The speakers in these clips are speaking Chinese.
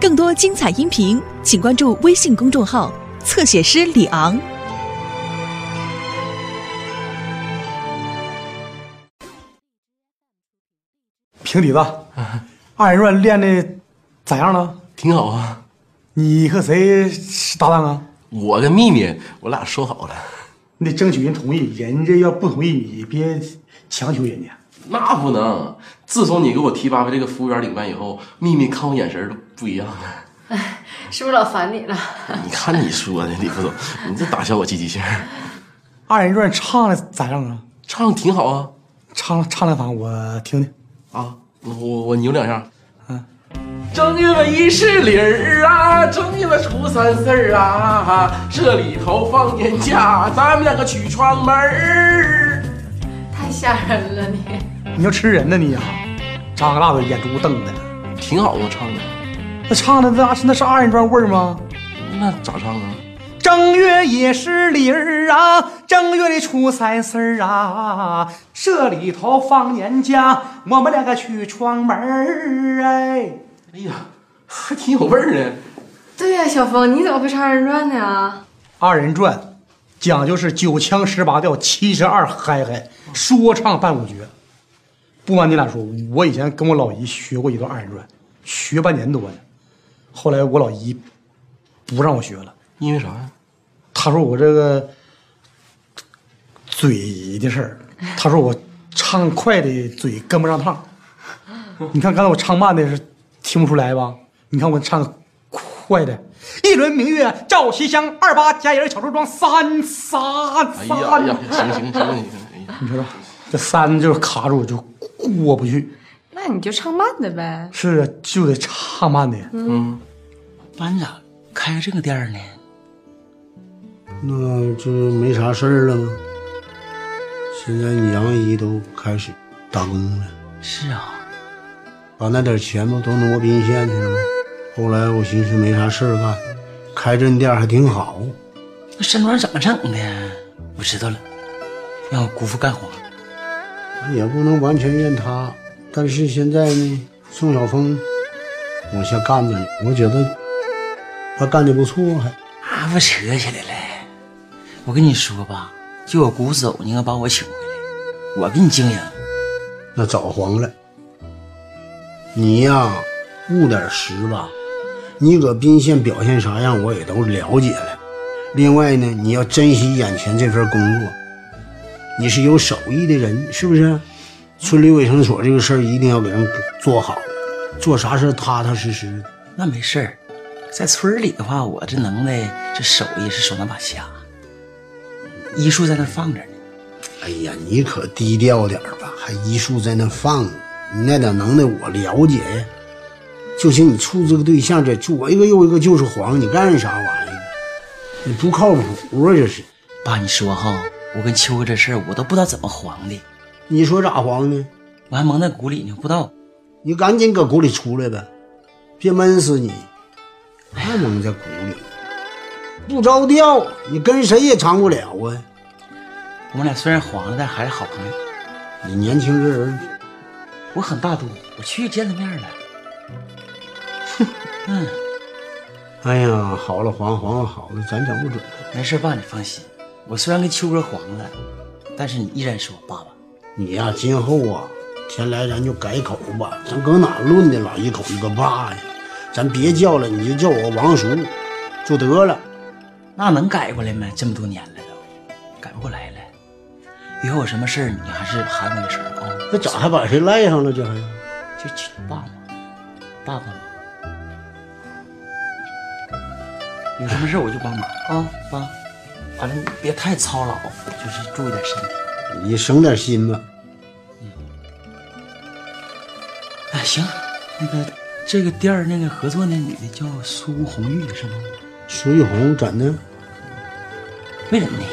更多精彩音频，请关注微信公众号“侧写师李昂”。平底子，二人转练的咋样了？挺好啊。你和谁是搭档啊？我跟秘密，我俩说好了。你得争取人同意，人家要不同意，你别强求人家。那不能。自从你给我提拔为这个服务员领班以后，秘密看我眼神都不一样了。哎，是不是老烦你了？你看你说的，李副总，你这打消我积极性。二人转唱的咋样啊？唱的挺好啊。唱唱两嗓我听听。啊，我我扭两下。嗯。正月一是零儿啊，正月初三四儿啊，这里头放年假，咱们两个去串门儿。太吓人了你！你要吃人呢你呀？扎个大嘴，眼珠瞪的。挺好啊，唱的。那唱的那是那是二人转味儿吗？那咋唱啊？正月也是里儿啊，正月里初三四儿啊，这里头放年假，我们两个去串门儿哎。哎呀，还挺有味儿呢。对呀，小峰，你怎么会唱二人转呢？二人转讲究是九腔十八调、七十二嗨嗨，说唱伴舞绝。不瞒你俩说，我以前跟我老姨学过一段二人转，学半年多呢。后来我老姨不让我学了，因为啥呀？她说我这个嘴的事儿，她说我唱快的嘴跟不上趟。你看刚才我唱慢的是。听不出来吧？你看我唱快的，一轮明月照西厢，二八佳人巧梳妆，三三三。哎呀，行行行行，你说说，这三就是卡住，就过不去。那你就唱慢的呗。是啊，就得唱慢的。嗯，班长开这个店呢？那就没啥事儿了吗？现在你杨姨都开始打工了。是啊。把那点钱不都挪宾县去了吗？后来我寻思没啥事儿干，开这店还挺好。那山庄怎么整的？我知道了，让我姑父干活。也不能完全怨他，但是现在呢，宋晓峰往下干着呢，我觉得他干的不错，还。啊，不扯起来了。我跟你说吧，就我姑父走，你应该把我请回来，我给你经营。那早黄了。你呀，务点实吧。你搁宾县表现啥样，我也都了解了。另外呢，你要珍惜眼前这份工作。你是有手艺的人，是不是？村里卫生所这个事儿一定要给人做好，做啥事踏踏实实的。那没事儿，在村里的话，我这能耐，这手艺是手拿把掐。医术在那放着呢。哎呀，你可低调点吧，还医术在那放着。你那点能耐我了解呀，就寻你处这个对象，这左一个右一个就是黄，你干啥玩意儿？你不靠谱啊！这是。爸，你说哈，我跟秋哥这事儿，我都不知道怎么黄的。你说咋黄呢？我还蒙在鼓里呢，不知道。你赶紧搁鼓里出来呗，别闷死你！还蒙在鼓里，不着调，你跟谁也长不了啊。我们俩虽然黄了，但还是好朋友。你年轻这人。我很大度，我去见他面了。嗯，哎呀，好了黄黄了好了，咱讲不准。没事，爸，你放心。我虽然跟秋哥黄了，但是你依然是我爸爸。你呀，今后啊，天来咱就改口吧，咱搁哪论的老？一口一个爸呀，咱别叫了，你就叫我王叔就得了。那能改过来吗？这么多年了都改不过来了。以后有什么事你还是喊我一声啊。那咋还把谁赖上了？这还就请爸爸，爸爸嘛。有什么事我就帮忙啊，爸。完了，别太操劳，就是注意点身体。你省点心吧。嗯。哎，行，那个这个店儿那个合作那女的叫苏红玉是吗？苏玉红怎的？没人呢，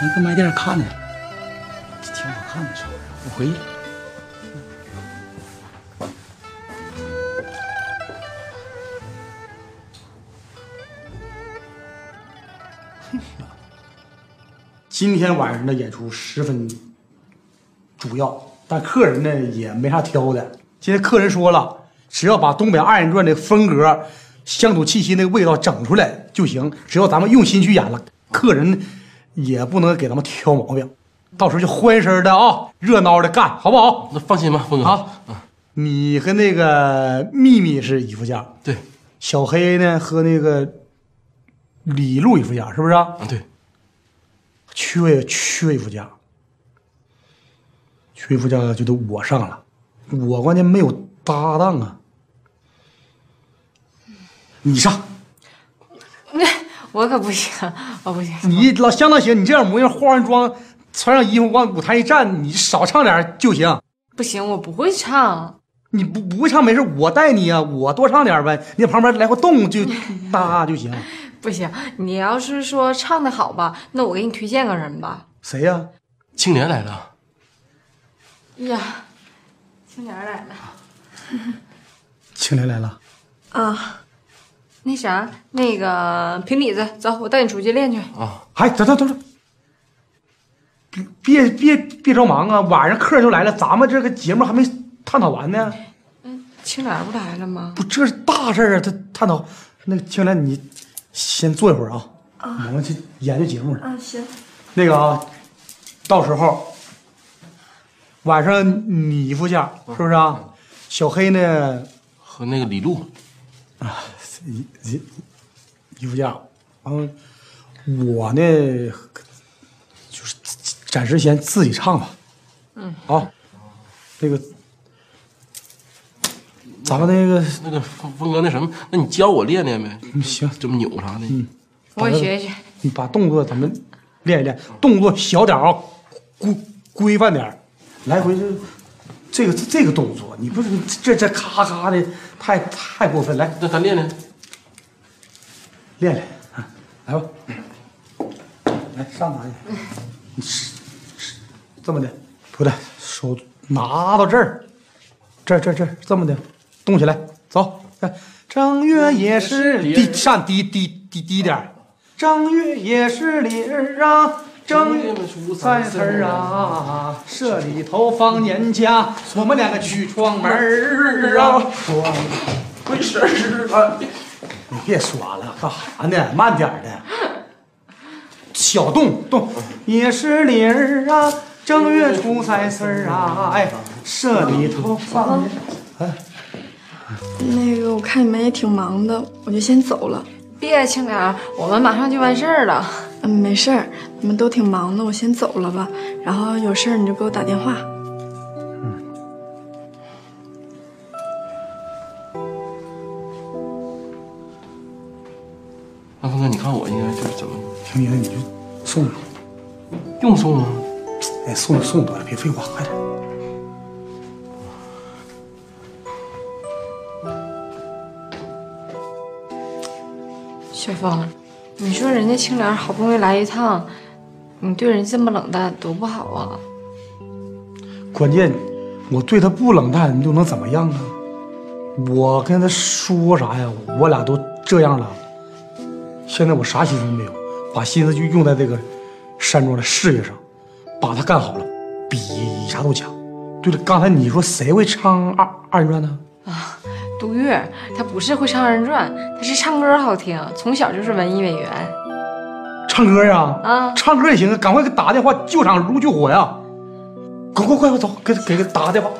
那搁卖店看呢，挺好看的，是吧？我回去了。今天晚上的演出十分主要，但客人呢也没啥挑的。今天客人说了，只要把东北二人转的风格、乡土气息那个味道整出来就行。只要咱们用心去演了，客人也不能给咱们挑毛病。到时候就欢声的啊，热闹的干，好不好？那放心吧，峰哥。好，你和那个秘密是一副价，对，小黑呢和那个李璐一副价，是不是啊？啊对，缺缺位副驾，缺位副驾就得我上了，我关键没有搭档啊。你上，那 我可不行，我不行。你老相当行，你这样模样，化完妆，穿上衣服往舞台一站，你少唱点就行。不行，我不会唱。你不不会唱没事，我带你啊，我多唱点呗，你在旁边来回动就搭就行。不行，你要是说唱的好吧，那我给你推荐个人吧。谁呀、青莲来了，呀，青莲来了。青莲来了，啊，那啥，那个平底子，走，我带你出去练去。啊哎，等等等等，别别别着忙啊，晚上客人就来了，咱们这个节目还没探讨完呢。嗯青莲不来了吗？不，这是大事儿啊！他探讨那个青莲，你先坐一会儿啊，我们去研究节目呢。啊，行。那个啊，到时候晚上你一副价是不是啊？小黑呢和那个李璐，一一一副价，完了我呢就是暂时先自己唱吧。嗯，好，那个咱们那个那个峰峰哥那什么，那你教我练练呗？行，这么扭啥的？我也学学。你把动作咱们练一练，动作小点儿啊，规规范点来回就这个这个动作，你不是这这咔咔的，太太过分。来那咱练练。练练，啊来吧，来上台去。你是是这么的，不对，手拿到这儿，这这这这么的，动起来，走。看正月也是低上低低低低点儿正月也是里儿啊，正月初三四儿啊，社里头放年假，我们两个去串门儿啊。闯回事儿啊！你别耍了，干啥呢？慢点儿的，小动动也是里儿啊，正月初三四儿啊，哎，社里头放年。那个，我看你们也挺忙的，我就先走了。别，青莲，我们马上就完事儿了。嗯，没事儿，你们都挺忙的，我先走了吧。然后有事儿你就给我打电话。那峰哥，你看我应该就是怎么行行，你就送送，用送吗？哎，送送多了，别废话，快点。雪峰，你说人家青莲好不容易来一趟，你对人家这么冷淡，多不好啊！关键我对他不冷淡，你又能怎么样啊？我跟他说啥呀？我俩都这样了，现在我啥心思都没有，把心思就用在这个山庄的事业上，把它干好了，比啥都强。对了，刚才你说谁会唱二二人转呢？啊杜月，他不是会唱二人转，他是唱歌好听，从小就是文艺委员。唱歌呀？啊唱歌也行，赶快给打个电话，救场如救火呀！快快快快走，给给给打个电话。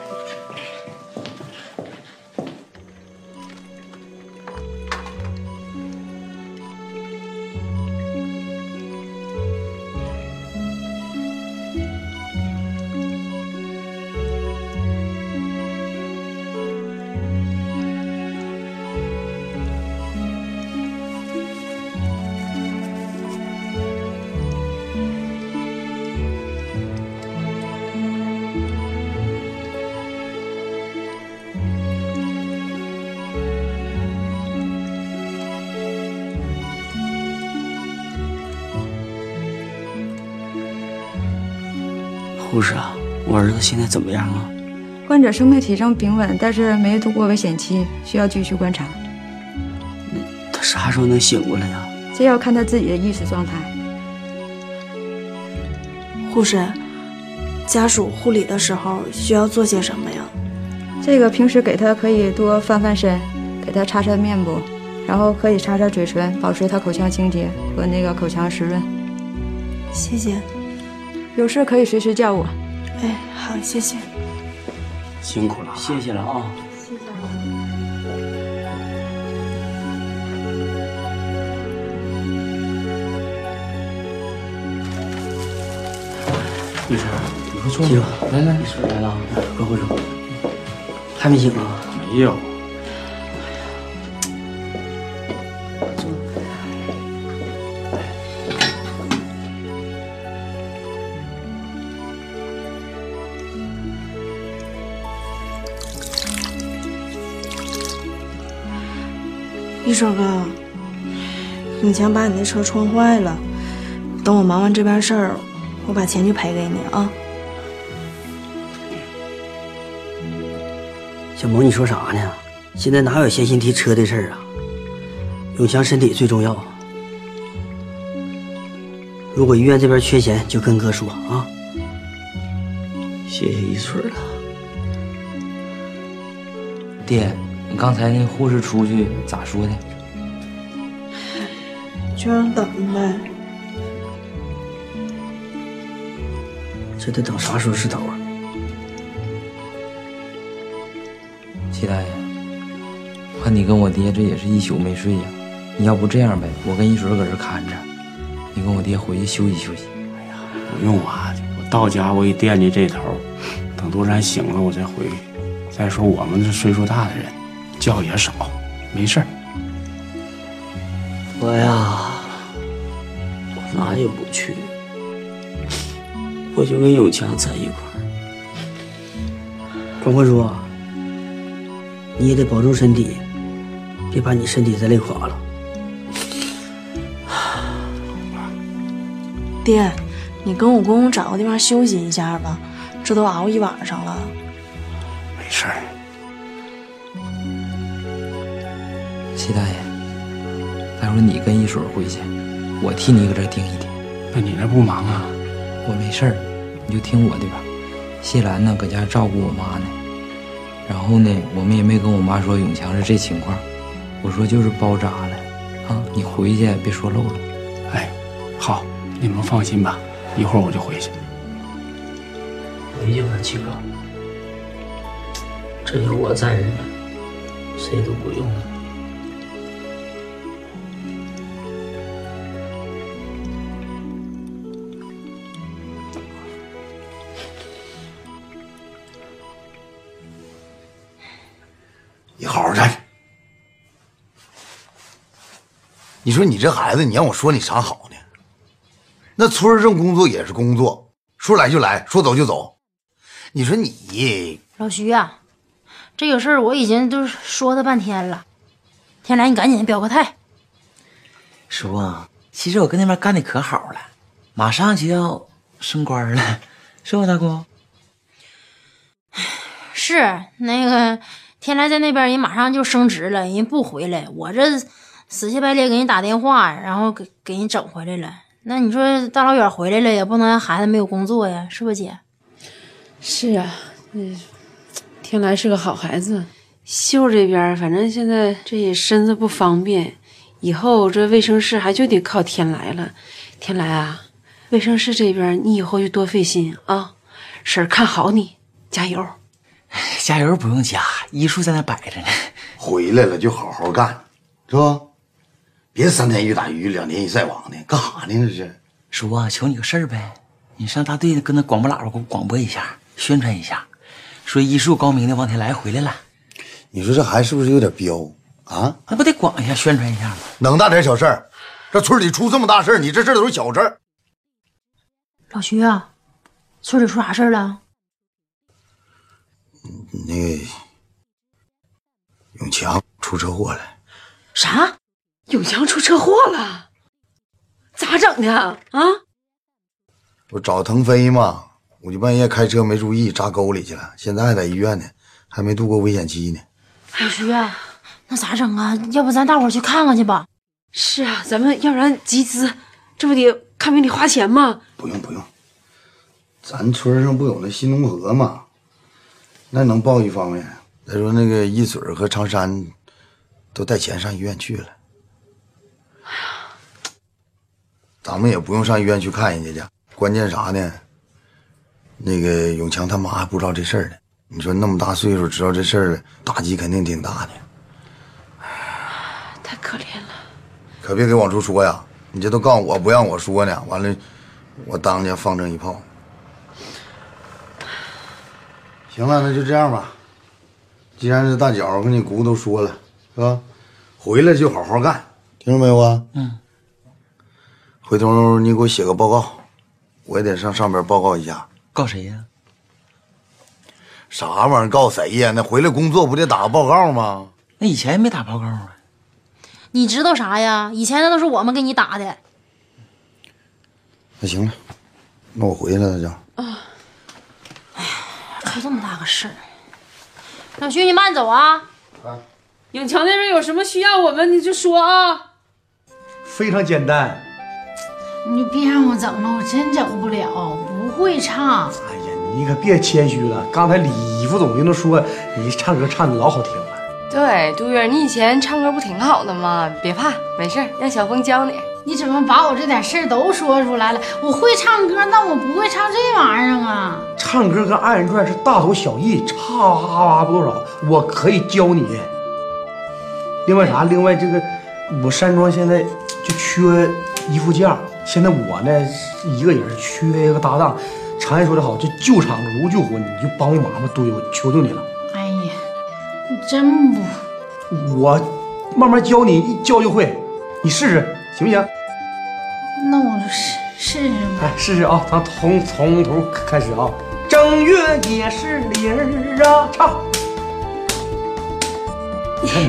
护士啊，我儿子现在怎么样啊？患者生命体征平稳，但是没度过危险期，需要继续观察。他啥时候能醒过来呀？这要看他自己的意识状态。护士，家属护理的时候需要做些什么呀？这个平时给他可以多翻翻身，给他擦擦面部，然后可以擦擦嘴唇，保持他口腔清洁和那个口腔湿润。谢谢。有事可以随时叫我。哎，好，谢谢。辛苦了，谢谢了啊。谢谢医生，你快坐媳妇来来，你婶来了，快回坐。还没醒啊？没有。一水哥，永强把你那车撞坏了，等我忙完这边事儿，我把钱就赔给你啊。小萌，你说啥呢？现在哪有闲心提车的事儿啊？永强身体最重要。如果医院这边缺钱，就跟哥说啊。谢谢一水了。爹，你刚才那护士出去咋说的？就让等呗。这得等啥时候是头啊？齐大爷，我看你跟我爹这也是一宿没睡呀。你要不这样呗，我跟一水搁这看着，你跟我爹回去休息休息。哎呀不用啊，我到家我也惦记这头，等多山醒了我再回去。再说我们这岁数大的人，觉也少，没事儿。我呀，我哪也不去，我就跟永强在一块儿。光坤叔，你也得保重身体，别把你身体再累垮了。爹，你跟我公公找个地方休息一下吧，这都熬一晚上了。没事儿。齐大爷，待会儿你跟一水回去，我替你搁这盯一盯。那你那不忙啊？我没事儿，你就听我的吧。谢兰呢，搁家照顾我妈呢。然后呢，我们也没跟我妈说永强是这情况，我说就是包扎了，啊，你回去别说漏了。哎，好，你们放心吧，一会儿我就回去。回去吧，七哥，这有我在着呢，谁都不用了。好好站着。你说你这孩子，你让我说你啥好呢？那村儿上工作也是工作，说来就来，说走就走。你说你老徐呀、这个事儿我已经都说他半天了。天来，你赶紧表个态。叔啊，其实我跟那边干的可好了，马上就要升官了，是不，大姑？是那个天来在那边，人马上就升职了，人不回来，我这死乞白赖给人打电话，然后给给人整回来了。那你说大老远回来了，也不能让孩子没有工作呀，是不姐？是啊，嗯，天来是个好孩子。秀这边反正现在这也身子不方便，以后这卫生室还就得靠天来了。天来啊，卫生室这边你以后就多费心啊，婶看好你，加油。加油不用加，医术在那摆着呢。回来了就好好干，是吧？别三天一打鱼两天一晒网的，干啥呢？这是。叔啊，求你个事儿呗，你上大队跟那广播喇叭给我广播一下，宣传一下，说医术高明的王天来回来了。你说这孩子是不是有点彪啊？那不得广一下宣传一下吗？能大点小事儿，这村里出这么大事儿，你这事儿都是小事儿。老徐啊，村里出啥事儿了？那个永强出车祸了，啥？永强出车祸了？咋整的啊？啊？我找腾飞嘛，我就半夜开车没注意扎沟里去了，现在还在医院呢，还没度过危险期呢。老徐啊，那咋整啊？要不咱大伙儿去看看去吧？是啊，咱们要不然集资，这不得看病得花钱吗？不用不用，咱村上不有那新农合吗？那能报一方面。再说那个一水儿和长山都带钱上医院去了。哎呀咱们也不用上医院去看人家去，关键啥呢？那个永强他妈还不知道这事儿呢。你说那么大岁数知道这事儿了，打击肯定挺大的。太可怜了。可别给往出说呀！你这都告诉我不让我说呢，完了，我当家放这一炮。行了，那就这样吧。既然是大脚跟你姑都说了，是吧？回来就好好干，听着没有啊？嗯。回头你给我写个报告，我也得上上边报告一下。告谁呀？啥玩意儿？告谁呀？那回来工作不得打个报告吗？那以前也没打报告啊。你知道啥呀？以前那都是我们给你打的。那行了，那我回去了，大脚。啊。出这么大个事儿，老徐你慢走啊。永强那边有什么需要我们你就说啊。非常简单。你就别让我整了，我真整不了，不会唱。哎呀，你可别谦虚了。刚才李副总就能说你唱歌唱的老好听了。对，杜月，你以前唱歌不挺好的吗？别怕，没事，让小峰教你。你怎么把我这点事儿都说出来了？我会唱歌，那我不会唱这玩意儿啊。唱歌跟二人转是大同小异，差不多少。我可以教你。另外啥？另外这个，我山庄现在就缺衣服架。现在我呢一个人缺一个搭档，常言说得好，这救场如救火，你就帮我忙吧，都有求求你了。哎呀，你真不，我慢慢教你，一教就会，你试试行不行？那我就试试试吧。来试试啊，咱从从头开始啊。正月也是零儿啊，唱。你看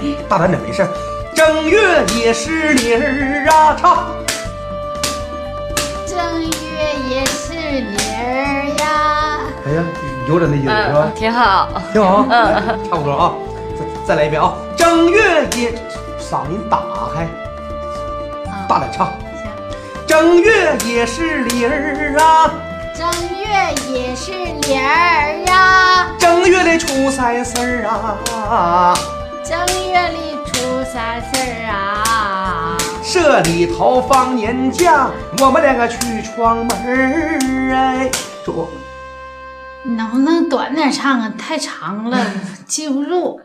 你，大胆点没事。正月也是零儿啊，唱。正月也是零儿呀。哎呀，有点那意思是吧？挺好，挺好，嗯，差不多啊。再再来一遍啊！正月也，嗓音打开，大胆唱。行。正月也是理儿啊。正月也是理儿呀。正月里初三四儿啊。正月里初三四儿啊。这里头放年假，我们两个去闯门儿哎。说，你能不能短点唱啊？太长了，记不住。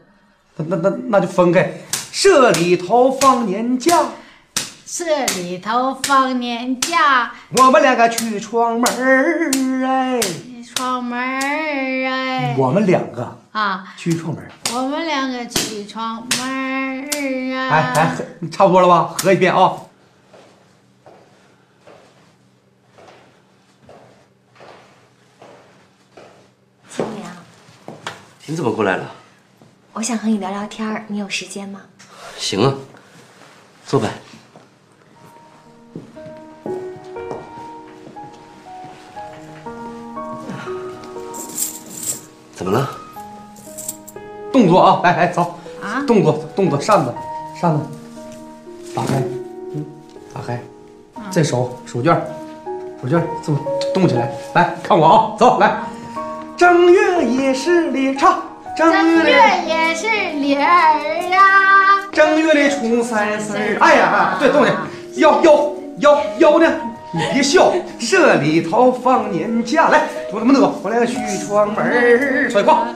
那那那那就分开。这里头放年假，这里头放年假，我们两个去串门儿哎。串门儿哎。我们两个啊，去串门。我们两个去串门儿啊。哎哎，差不多了吧？合一遍啊。青娘，你怎么过来了？我想和你聊聊天儿，你有时间吗？行啊，坐呗。怎么了？动作啊，来来走啊！动作动作，扇子扇子，打开，嗯，打开，这手手绢手绢这么动起来，来看我啊，走来。正月也是里唱，正月也是里儿啊。正月里初三四儿，哎呀，对，动起来，腰腰腰腰呢？你别笑，这里头放年假，来，我他妈的，我俩去窗门儿，甩胯，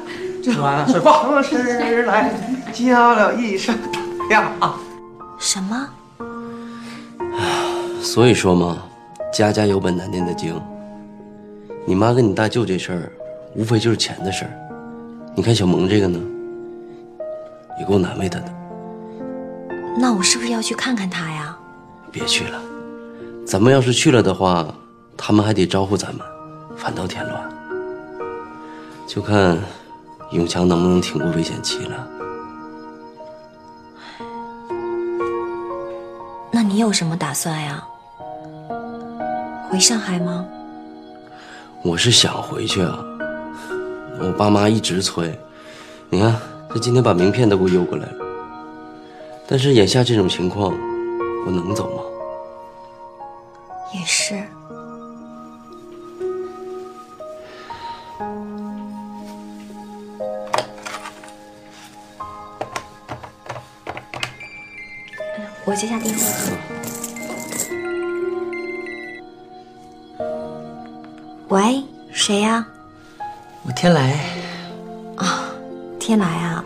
转甩胯时来，叫了一声呀。什么？所以说嘛，家家有本难念的经。你妈跟你大舅这事儿，无非就是钱的事儿。你看小萌这个呢，也够难为他的。那我是不是要去看看他呀？别去了，咱们要是去了的话，他们还得招呼咱们，反倒添乱。就看永强能不能挺过危险期了。那你有什么打算呀？回上海吗？我是想回去啊，我爸妈一直催。你看，这今天把名片都给我邮过来了。但是眼下这种情况，我能走吗？也是。我接下电话。喂，谁呀？我天来。啊，天来啊，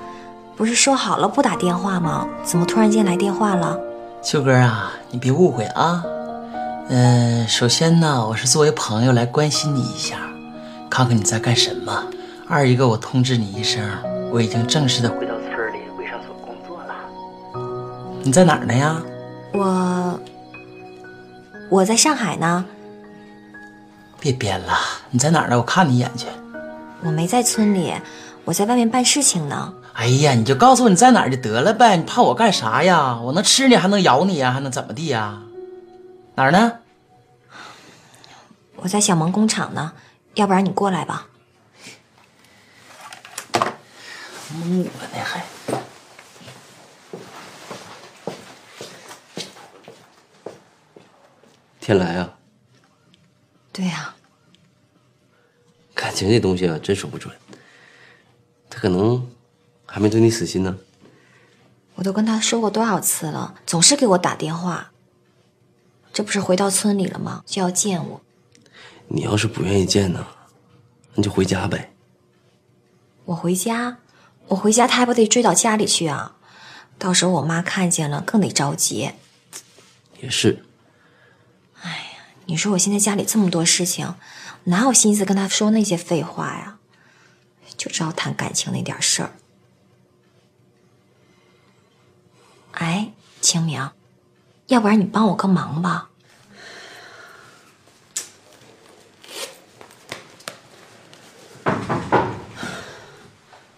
不是说好了不打电话吗？怎么突然间来电话了？秋哥啊，你别误会啊。嗯，首先呢，我是作为朋友来关心你一下，看看你在干什么。二一个，我通知你一声，我已经正式的回到村里卫生所工作了。你在哪儿呢呀？我我在上海呢。别编了，你在哪儿呢？我看你一眼去。我没在村里，我在外面办事情呢。哎呀，你就告诉我你在哪儿就得了呗，你怕我干啥呀？我能吃你，还能咬你呀？还能怎么地呀？哪儿呢？我在小萌工厂呢，要不然你过来吧。蒙我呢还？天来啊！对呀、感情这东西啊，真说不准。他可能还没对你死心呢。我都跟他说过多少次了，总是给我打电话。这不是回到村里了吗？就要见我。你要是不愿意见呢，那就回家呗。我回家，我回家，他还不得追到家里去啊？到时候我妈看见了，更得着急。也是，哎呀你说我现在家里这么多事情，哪有心思跟他说那些废话呀？就知道谈感情那点事儿。哎，清明，要不然你帮我个忙吧？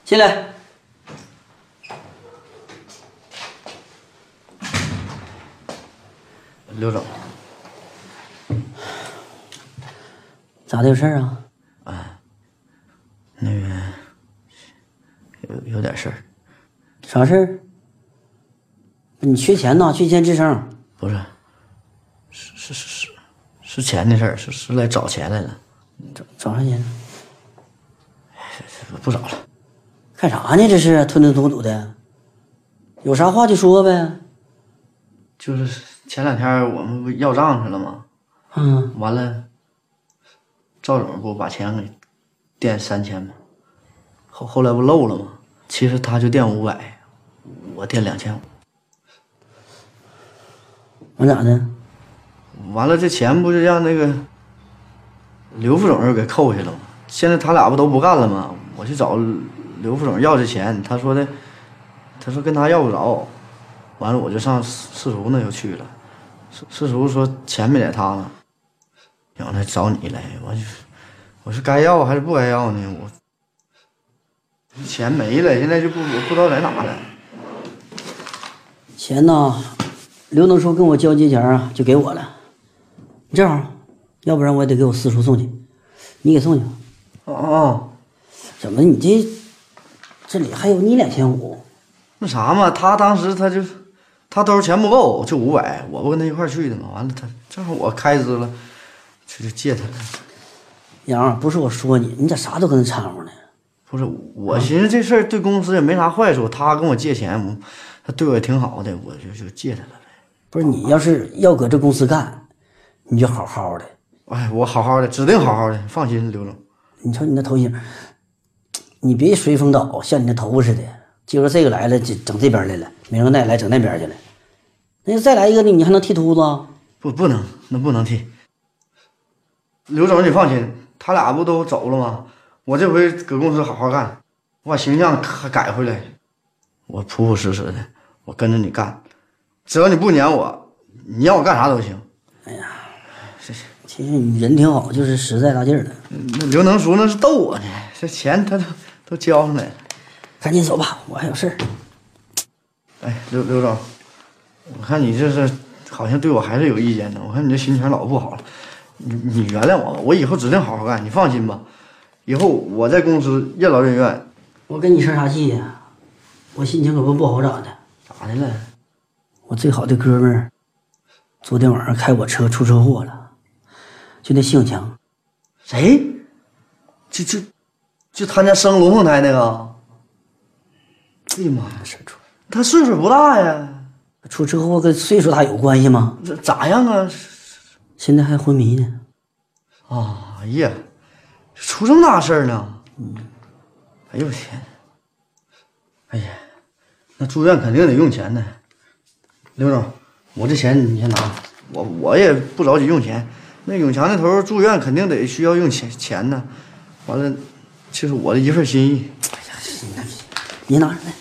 进来。刘总，咋的有事儿啊？那个有有点事儿，啥事儿？你缺钱呐？缺钱吱声。不是，是是是是是钱的事儿，是是来找钱来了，找找啥钱？不找了。干啥呢？这是吞吞吐吐的，有啥话就说呗。就是前两天我们不要账去了吗？嗯，完了，赵总不把钱给垫三千吗？后后来不漏了吗？其实他就垫五百，我垫两千五。完咋的？完了，这钱不是让那个刘副总又给扣下了吗？现在他俩不都不干了吗？我去找刘副总要这钱，他说的，他说跟他要不着。完了，我就上四四叔那又去了，四四叔说钱没在他那，然后来找你来，我就我是该要还是不该要呢？我钱没了，现在就不我不知道在哪了。钱呐，刘能叔跟我交接前啊，就给我了。正好，要不然我也得给我四叔送去，你给送去吧。哦哦，怎么你这这里还有你两千五？那啥嘛，他当时他就他兜钱不够，就五百，我不跟他一块儿去的嘛。完了，他正好我开支了，这就借他了。杨儿，不是我说你，你咋啥都跟他掺和呢？不是，我寻思这事儿对公司也没啥坏处，他跟我借钱，他对我也挺好的，我就就借他了。不是你要是要搁这公司干，你就好好的。哎，我好好的，指定好好的，放心，刘总。你瞅你那头型，你别随风倒，像你那头发似的。今儿这个来了，整整这边来了；明儿那来整那边去了。那要再来一个呢，你还能剃秃子？不，不能，那不能剃。刘总，你放心，他俩不都走了吗？我这回搁公司好好干，我把形象还改回来，我朴朴实实的，我跟着你干，只要你不撵我，你让我干啥都行。哎呀其实你人挺好，就是实在大劲儿的。那刘能叔那是逗我呢，这钱他都都交上来了。赶紧走吧，我还有事儿。哎，刘刘总，我看你这是好像对我还是有意见呢。我看你这心情老不好了，你你原谅我吧，我以后指定好好干，你放心吧。以后我在公司任劳任怨。我跟你生啥气呀？我心情可不不好咋的？咋的了？我最好的哥们儿昨天晚上开我车出车祸了，就那姓强。谁？就就就他家生龙凤胎那个？哎呀妈呀，他岁数不大呀。出车祸跟岁数大有关系吗？这咋样啊？现在还昏迷呢。啊哎呀，出这么大事儿呢？嗯，哎呦我天！哎呀，那住院肯定得用钱呢。刘总，我这钱你先拿，我我也不着急用钱。那永强那头住院肯定得需要用钱钱呢。完了，这是我的一份心意。哎呀你拿着来，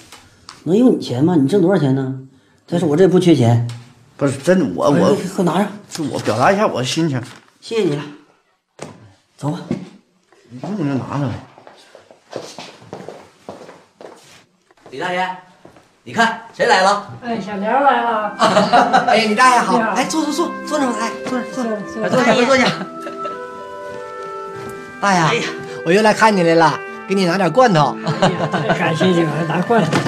能用你钱吗？你挣多少钱呢？再说我这也不缺钱，不是真的，我我快快拿着，是我表达一下我的心情。谢谢你了。走吧，你不能就拿着呗。李大爷，你看谁来了？哎，小梁来了。哎你，大爷好！哎，坐坐坐，坐那吧，来，坐着坐着，坐坐下，快坐下。大爷，哎呀，我又来看你来了，给你拿点罐头。哎呀感谢你了拿罐头，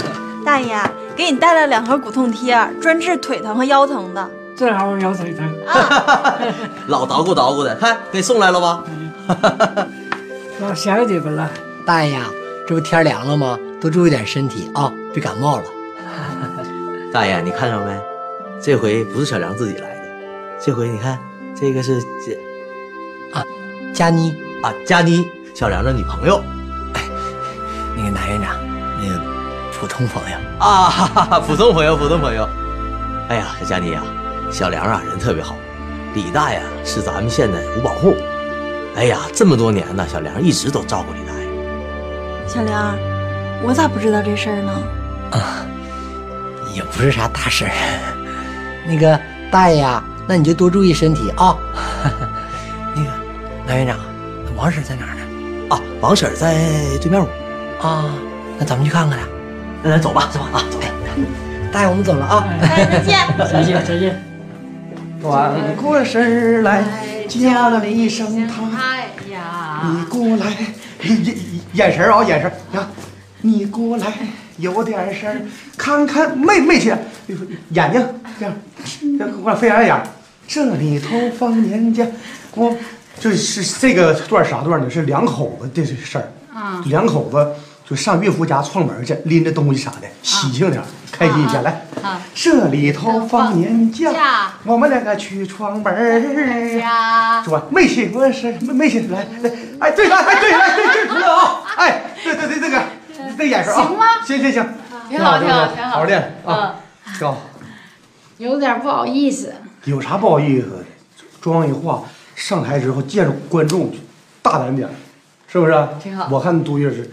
大爷，给你带了两盒骨痛贴，专治腿疼和腰疼的。正好腰腿疼。啊老捣鼓捣鼓的，看给送来了吧？老想你们了。大爷呀，这不天凉了吗？多注意点身体啊，别感冒了。大爷，你看着没？这回不是小梁自己来的，这回你看，这个是这啊，佳妮啊，佳妮，小梁的女朋友。哎，那个男院长，那个普通朋友啊，哈哈哈，普通朋友，普通朋友。哎呀，小佳妮呀、小梁啊，人特别好。李大爷是咱们县的五保户。哎呀，这么多年呢，小梁一直都照顾李大爷。小梁，我咋不知道这事儿呢？啊，也不是啥大事儿。那个大爷呀，那你就多注意身体啊。那个南院长，王婶在哪儿呢？啊，王婶在对面屋。啊，那咱们去看看去。那咱走吧，走吧啊，走。吧，大爷，我们走了啊。再见。再见，再见。转过身来，叫了一声他。哎呀，你过来，眼眼神啊，眼神呀，你过来，有点事儿，看看妹妹去，眼睛这样，这过来飞眼眼，这里头放年假，我就是这个段啥段呢？是两口子的事儿，啊两口子就上岳父家串门去，拎着东西啥的，喜庆点，开心一下，来。啊，这里头放年假，我们两个去串门儿呀，是吧？没去过是没没去，来来，哎，对，来，哎，对，来，对，这图了啊，哎，对对对，这个这眼神啊，行吗行行行，挺好挺好挺好好好练啊，挺好。有点不好意思。有啥不好意思的？妆一化，上台之后见着观众就大胆点，是不是？挺好我看杜月是，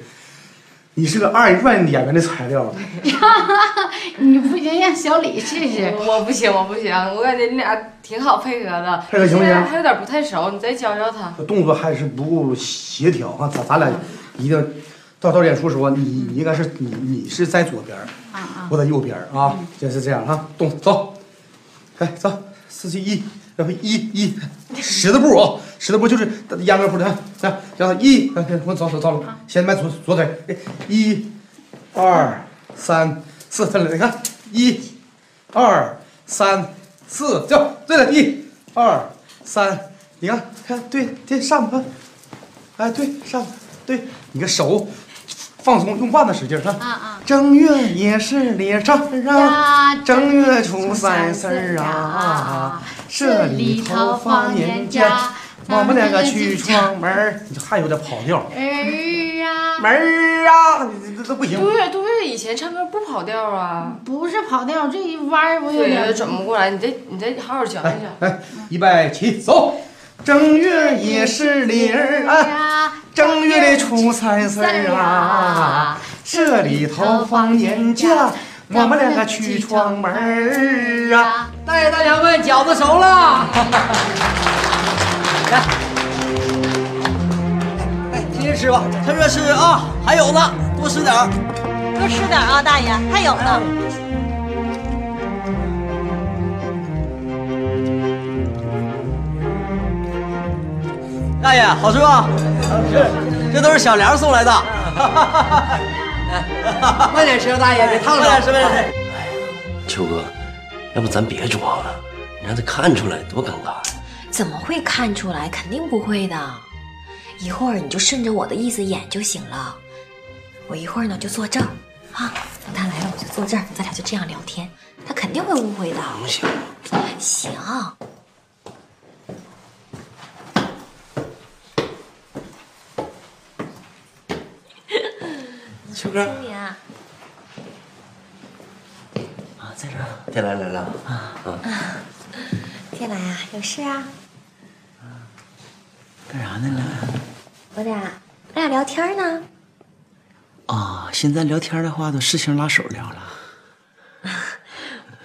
你是个二人转演员的材料。你不行，让小李试试。我不行，我不行，我感觉你俩挺好配合的。配合行不行现在还有点不太熟，你再教教他。动作还是不够协调啊！咱咱俩一定到到演出时候，你你应该是你你是在左边儿，我在右边啊，就是这样哈。动走，来走，四七一，然后一一十字步啊，十字步就是秧歌步的，来，让他一，我走走走了，先迈左左腿，哎一，二三四，再来，你看一，二三四，走，对了，一，二三，你看看对对上吧，哎对上，对，你个手放松，用腕子使劲儿，看。正月也是里上啊，正月初三四儿啊，这里头放年假，我们两个去串门儿，你还有点跑调。儿啊，门儿啊，你这这不行。杜月，杜月以前唱歌不跑调啊，不是跑调，这一弯儿我有点对，转不过来，你再你再好好教一教。来，预备起，走。正月也是里儿啊，正月的初三四儿啊，这里头放年假，我们两个去串门儿啊。大爷大娘们，饺子熟了。来，哎，接着吃吧，趁热吃啊，还有呢，多吃点儿。多吃点啊，大爷，还有呢。大爷，好吃吧？是，这都是小梁送来的。慢点吃啊，大爷，别烫着。慢点吃，慢点吃。秋哥，要不咱别装了，你让他看出来多尴尬。怎么会看出来？肯定不会的。一会儿你就顺着我的意思演就行了。我一会儿呢就坐这儿啊，等他来了我就坐这儿，咱俩就这样聊天。他肯定会误会的。行行，行，秋哥你啊，啊，在这儿，天来来了啊啊，天来啊，有事啊？干啥呢俩？我俩我俩聊天呢。啊，现在聊天的话都事情拉手聊了，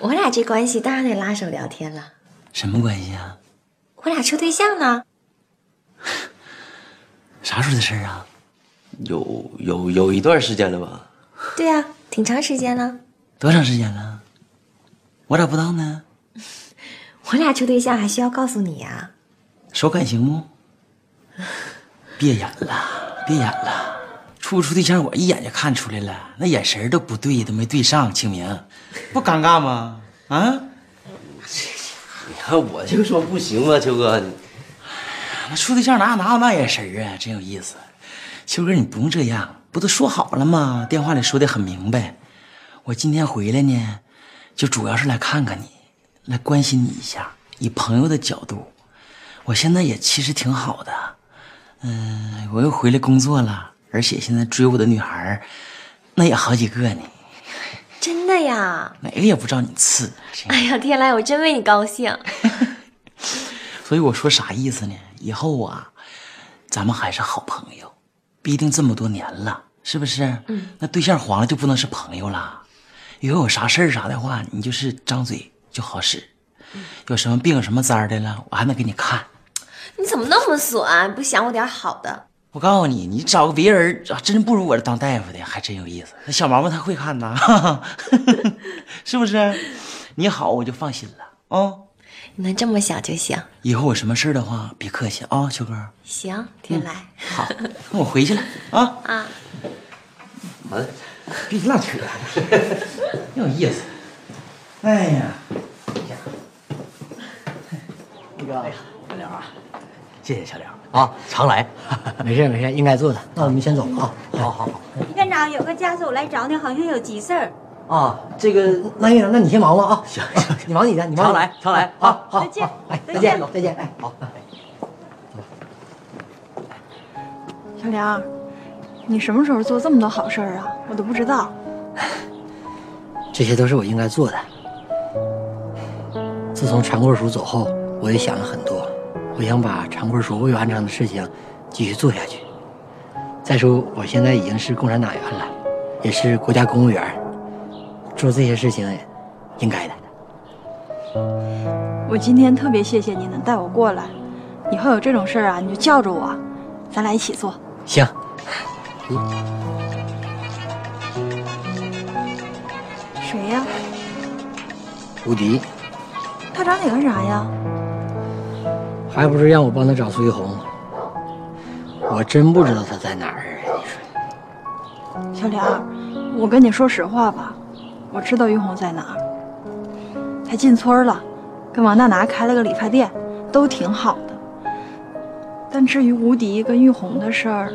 我俩这关系当然得拉手聊天了。什么关系啊？我俩处对象呢。啥时候的事儿啊？有有有一段时间了吧？对呀、挺长时间了。多长时间了？我咋不知道呢？我俩处对象还需要告诉你呀、手感情不？别演了，别演了。处不处对象，我一眼就看出来了，那眼神都不对，都没对上。清明，不尴尬吗？啊？你看我就说不行吧，秋哥，那处对象哪有哪有那眼神啊？真有意思。秋哥，你不用这样，不都说好了吗？电话里说的很明白。我今天回来呢，就主要是来看看你，来关心你一下，以朋友的角度。我现在也其实挺好的，嗯，我又回来工作了，而且现在追我的女孩那也好几个呢，真的呀？哪个也不知道你次。哎呀，天来，我真为你高兴。所以我说啥意思呢？以后啊，咱们还是好朋友，毕竟这么多年了，是不是？嗯。那对象黄了就不能是朋友了。以后有啥事儿啥的话，你就是张嘴就好使。有什么病什么灾儿的了，我还能给你看。你怎么那么损？不想我点好的？我告诉你，你找个别人啊真不如我这当大夫的，还真有意思。那小毛毛他会看呐，是不是？你好，我就放心了哦。你能这么想就行。以后有什么事儿的话，别客气啊，秋哥。行，天来。好，那我回去了啊。啊，完了，别拉扯，挺有意思。哎呀，那个小梁啊，谢谢小梁啊，常来。没事没事，应该做的。那我们先走了啊。好好好。院长有个家属来找你，好像有急事儿。啊，这个那院长，那你先忙吧啊。行行，你忙你的，你忙。常来常来好好。再见哎，再见再见，哎，好。小梁，你什么时候做这么多好事儿啊？我都不知道。这些都是我应该做的。自从长贵叔走后，我也想了很多，我想把长贵叔未完成的事情继续做下去。再说，我现在已经是共产党员了，也是国家公务员，做这些事情应该的。我今天特别谢谢你能带我过来，以后有这种事儿啊，你就叫着我，咱俩一起做。行。谁呀？吴迪，他找你干啥呀？还不是让我帮他找苏玉红？我真不知道他在哪儿啊！你说，小梁，我跟你说实话吧，我知道玉红在哪儿。她进村了，跟王大拿开了个理发店，都挺好的。但至于吴迪跟玉红的事儿，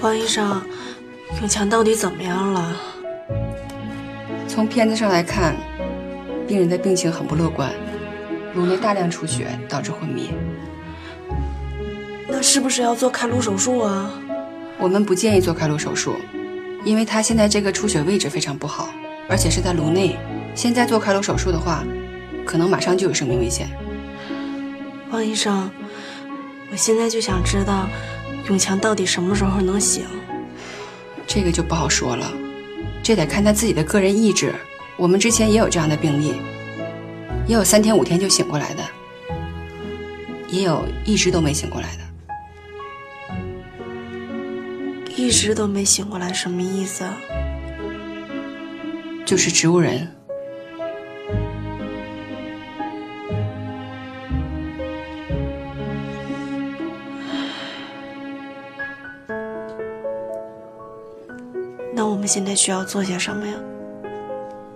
王医生，永强到底怎么样了？从片子上来看，病人的病情很不乐观，颅内大量出血导致昏迷。那是不是要做开颅手术啊？我们不建议做开颅手术，因为他现在这个出血位置非常不好，而且是在颅内。现在做开颅手术的话，可能马上就有生命危险。王医生，我现在就想知道，永强到底什么时候能醒？这个就不好说了，这得看他自己的个人意志。我们之前也有这样的病例，也有三天五天就醒过来的，也有一直都没醒过来的。一直都没醒过来，什么意思啊？就是植物人。那我们现在需要做些什么呀？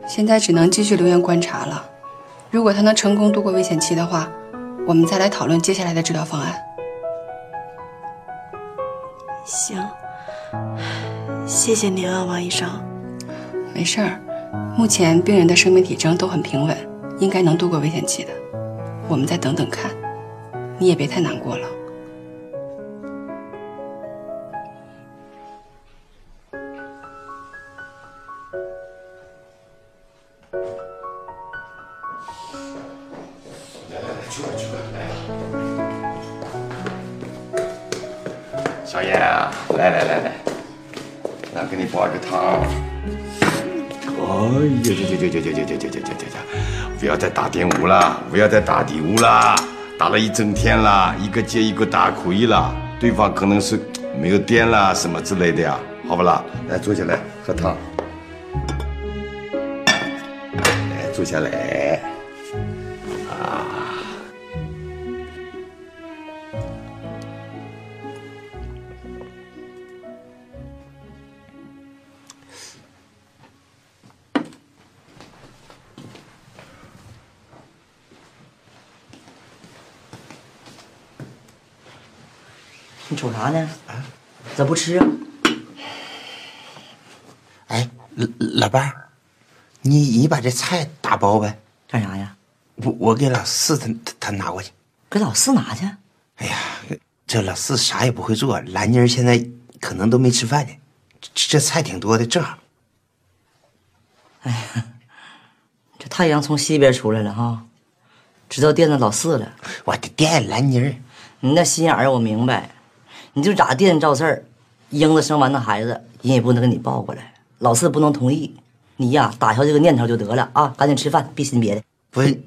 现在只能继续留院观察了。如果他能成功度过危险期的话，我们再来讨论接下来的治疗方案。行，谢谢您啊，王医生。没事儿，目前病人的生命体征都很平稳，应该能度过危险期的。我们再等等看，你也别太难过了。打电话了，不要再打电话了，打了一整天了，一个接一个打可以了，对方可能是没有电了什么之类的呀，好不啦？来坐下来喝汤。来坐下来。啥呢？咋不吃啊？哎，老老伴儿，你你把这菜打包呗，干啥呀？我我给老四他他他拿过去。给老四拿去。哎呀这老四啥也不会做，兰妮儿现在可能都没吃饭呢。这这菜挺多的，正好。哎呀这太阳从西边出来了哈，知道惦着老四了。我的惦兰妮儿，你那心眼儿我明白，你就咋惦着事儿，英子生完那孩子，人也不能给你抱过来，老四不能同意。你呀，打消这个念头就得了啊，赶紧吃饭，别寻别的。不是，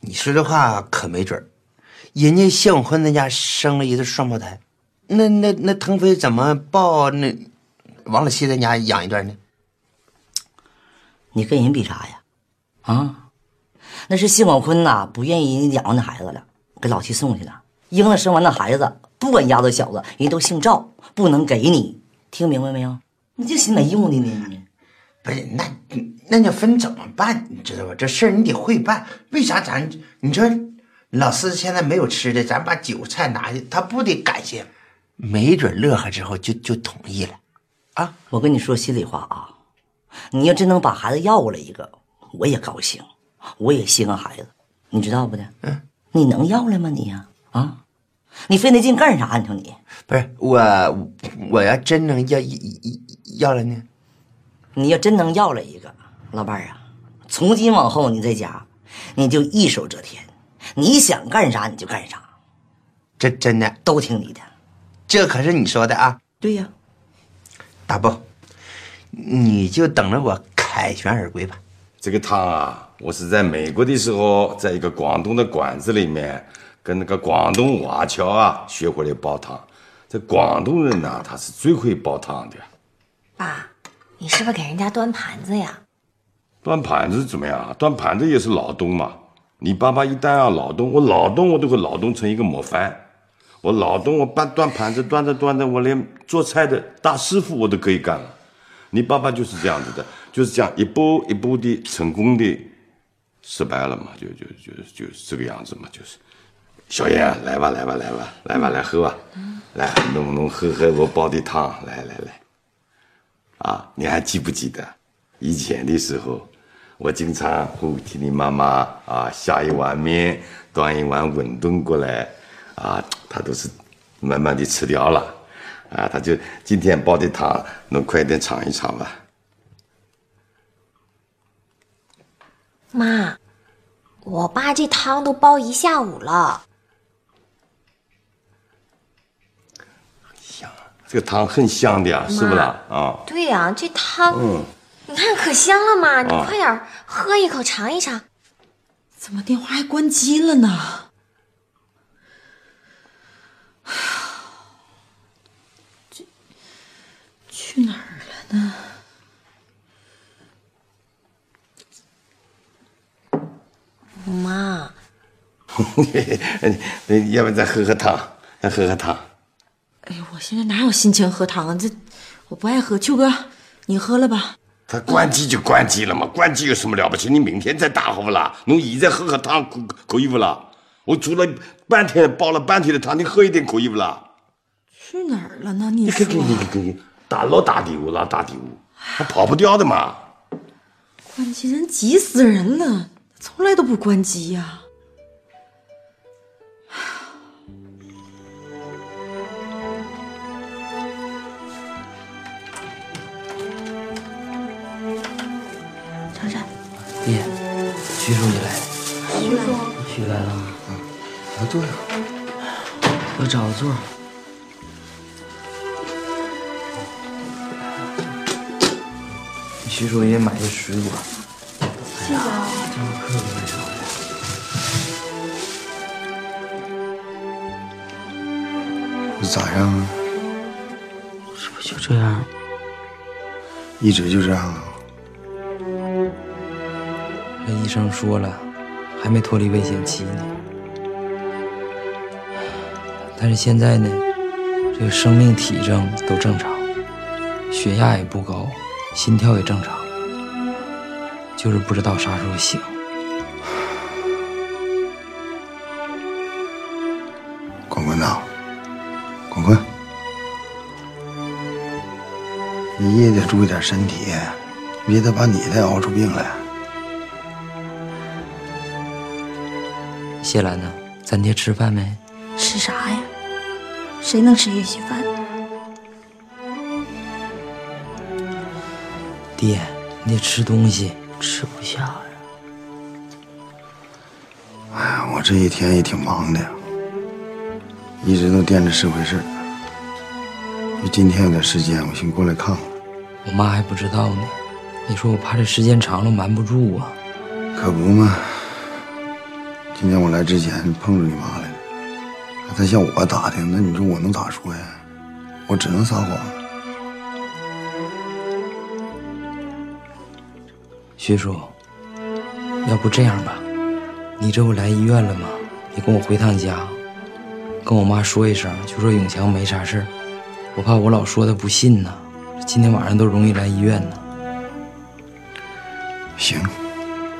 你说这话可没准儿。人家谢永坤那家生了一对双胞胎，那那那腾飞怎么抱那王老七在家养一段呢？你跟人比啥呀？啊，那是谢广坤呐，不愿意人养活那孩子了，给老七送去了。英子生完那孩子，不管丫头小子，人都姓赵，不能给你，听明白没有？你这心没用的呢，你不是，那那你分怎么办？你知道吧？这事儿你得会办。为啥咱你说老四现在没有吃的，咱把酒菜拿去，他不得感谢？没准乐呵之后就就同意了。啊，我跟你说心里话啊，你要真能把孩子要过来一个，我也高兴，我也稀罕孩子，你知道不的？嗯，你能要来吗你呀？啊，你费那劲干啥？你说你不是我，我要真能要要要了呢？你要真能要了一个，老伴儿啊，从今往后你在家，你就一手遮天，你想干啥你就干啥，这真的都听你的。这可是你说的啊？对呀，大伯，你就等着我凯旋而归吧。这个汤啊，我是在美国的时候，在一个广东的馆子里面，跟那个广东华侨啊学回来煲汤。这广东人呐，他是最会煲汤的。爸，你是不是给人家端盘子呀？端盘子怎么样？端盘子也是劳动嘛。你爸爸一旦要劳动，我劳动我都会劳动成一个模范。我劳动，我搬端盘子端着端着，我连做菜的大师傅我都可以干了。你爸爸就是这样子的，就是这样一步一步的成功的失败了嘛，就就就就是这个样子嘛，就是。小燕，来吧来吧来吧来吧来喝吧，来能不能喝喝我煲的汤，来来来。啊，你还记不记得以前的时候，我经常会替你妈妈啊下一碗面，端一碗馄饨过来，啊，她都是慢慢的吃掉了，啊，她就今天煲的汤，能快点尝一尝吧？妈，我爸这汤都煲一下午了。这个汤很香的呀，是不啦？啊，对呀、这汤，嗯，你看可香了嘛！你啊快点喝一口尝一尝。怎么电话还关机了呢？这去哪儿了呢？妈，要不再喝喝汤，再喝喝汤。哎呦，我现在哪有心情喝汤啊？这我不爱喝。秋哥，你喝了吧？他关机就关机了嘛，关机有什么了不起？你明天再打好不啦？侬现在喝喝汤可可以不啦？我煮了半天，煲了半天的汤，你喝一点可以不啦？去哪儿了呢？你你说看看你看看，大老大丢老大丢，他跑不掉的嘛。关机人急死人了，从来都不关机呀、珊爹，徐书记来了。徐叔，徐来了。嗯，要坐下。我找个座儿。徐书记买的水果。谢谢啊。这么客气干啥呀？你咋样啊？这不就这样？一直就这样啊？医生说了，还没脱离危险期呢。但是现在呢，这个生命体征都正常，血压也不高，心跳也正常，就是不知道啥时候醒。滚滚呐，滚滚！你也得注意点身体，别得把你再熬出病来。谢兰呢？咱爹吃饭没？吃啥呀？谁能吃一稀饭？爹，你得吃东西，吃不下呀。哎呀，我这一天也挺忙的，一直都惦着是回事儿。就今天有点时间，我寻过来看看。我妈还不知道呢。你说我怕这时间长了瞒不住啊。可不嘛，今天我来之前碰着你妈来了，她向我打听，那你说我能咋说呀？我只能撒谎。徐叔，要不这样吧，你这不来医院了吗？你跟我回趟家，跟我妈说一声，就说永强没啥事儿。我怕我老说她不信呢，今天晚上都容易来医院呢。行，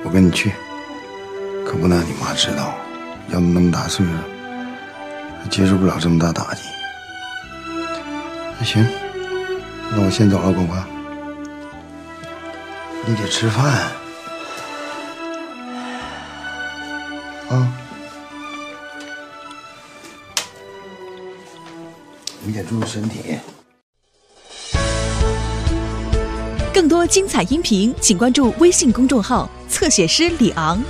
我跟你去，能让你妈知道，要那么大岁数，她接受不了这么大打击。那行，那我先走了，广宽。你得吃饭啊，你得注意身体。更多精彩音频，请关注微信公众号“侧写师李昂”。